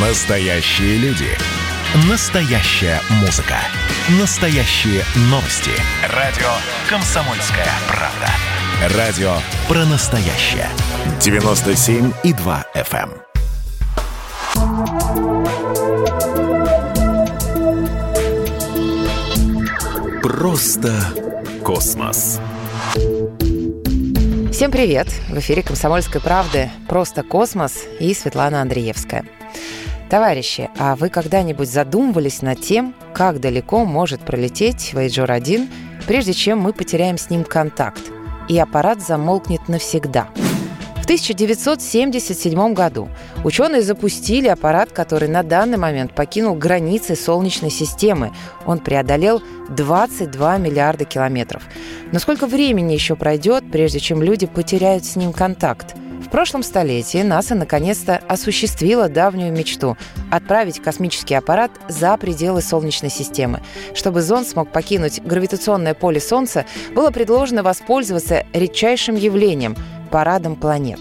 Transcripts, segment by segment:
Настоящие люди. Настоящая музыка. Настоящие новости. Радио «Комсомольская правда». Радио про настоящее. 97,2 FM. Просто космос. Всем привет! В эфире «Комсомольской правды» «Просто космос» и Светлана Андреевская. Товарищи, а вы когда-нибудь задумывались над тем, как далеко может пролететь Voyager 1, прежде чем мы потеряем с ним контакт, и аппарат замолкнет навсегда? В 1977 году ученые запустили аппарат, который на данный момент покинул границы Солнечной системы. Он преодолел 22 миллиарда километров. Но сколько времени еще пройдет, прежде чем люди потеряют с ним контакт? В прошлом столетии НАСА наконец-то осуществила давнюю мечту – отправить космический аппарат за пределы Солнечной системы. Чтобы зонд смог покинуть гравитационное поле Солнца, было предложено воспользоваться редчайшим явлением – парадом планет.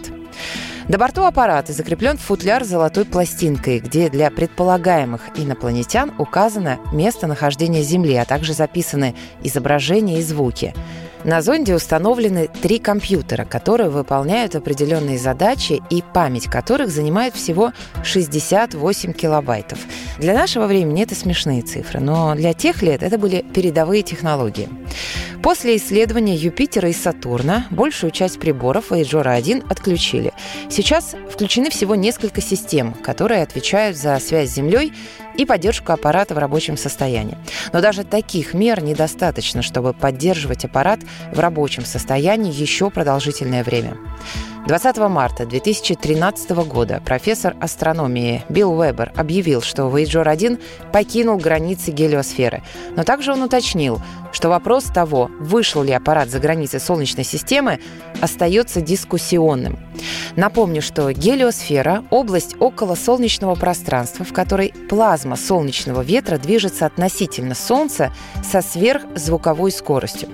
На борту аппарата закреплен футляр с золотой пластинкой, где для предполагаемых инопланетян указано местонахождение Земли, а также записаны изображения и звуки. На зонде установлены три компьютера, которые выполняют определенные задачи и память которых занимает всего 68 килобайтов. Для нашего времени это смешные цифры, но для тех лет это были передовые технологии. После исследования Юпитера и Сатурна большую часть приборов Voyager 1 отключили. Сейчас включены всего несколько систем, которые отвечают за связь с Землей и поддержку аппарата в рабочем состоянии. Но даже таких мер недостаточно, чтобы поддерживать аппарат в рабочем состоянии еще продолжительное время. 20 марта 2013 года профессор астрономии Билл Уэббер объявил, что Voyager 1 покинул границы гелиосферы. Но также он уточнил, что вопрос того, вышел ли аппарат за границы Солнечной системы, остается дискуссионным. Напомню, что гелиосфера – область около солнечного пространства, в которой плазма солнечного ветра движется относительно Солнца со сверхзвуковой скоростью.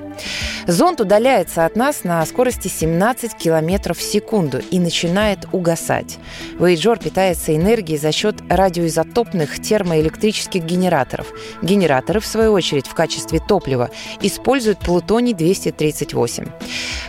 Зонд удаляется от нас на скорости 17 км в секунду и начинает угасать. Voyager питается энергией за счет радиоизотопных термоэлектрических генераторов. Генераторы, в свою очередь, в качестве топлива используют плутоний-238.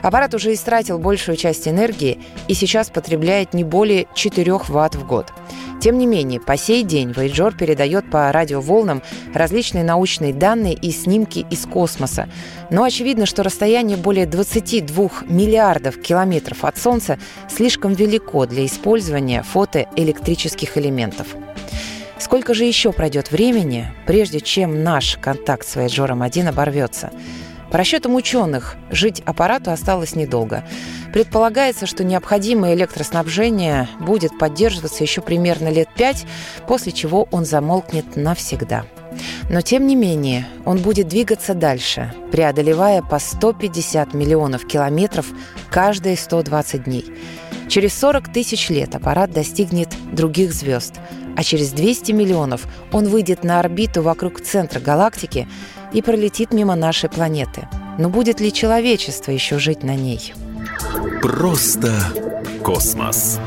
Аппарат уже истратил большую часть энергии и сейчас потребляет не более 4 Вт в год. Тем не менее, по сей день Voyager передает по радиоволнам различные научные данные и снимки из космоса. Но очевидно, что расстояние более 22 миллиардов километров от Солнца слишком велико для использования фотоэлектрических элементов. Сколько же еще пройдет времени, прежде чем наш контакт с Voyager 1 оборвется? По расчетам ученых, жить аппарату осталось недолго. Предполагается, что необходимое электроснабжение будет поддерживаться еще примерно лет пять, после чего он замолкнет навсегда. Но тем не менее, он будет двигаться дальше, преодолевая по 150 миллионов километров каждые 120 дней. Через 40 тысяч лет аппарат достигнет других звезд, а через 200 миллионов он выйдет на орбиту вокруг центра галактики и пролетит мимо нашей планеты. Но будет ли человечество еще жить на ней? Просто космос.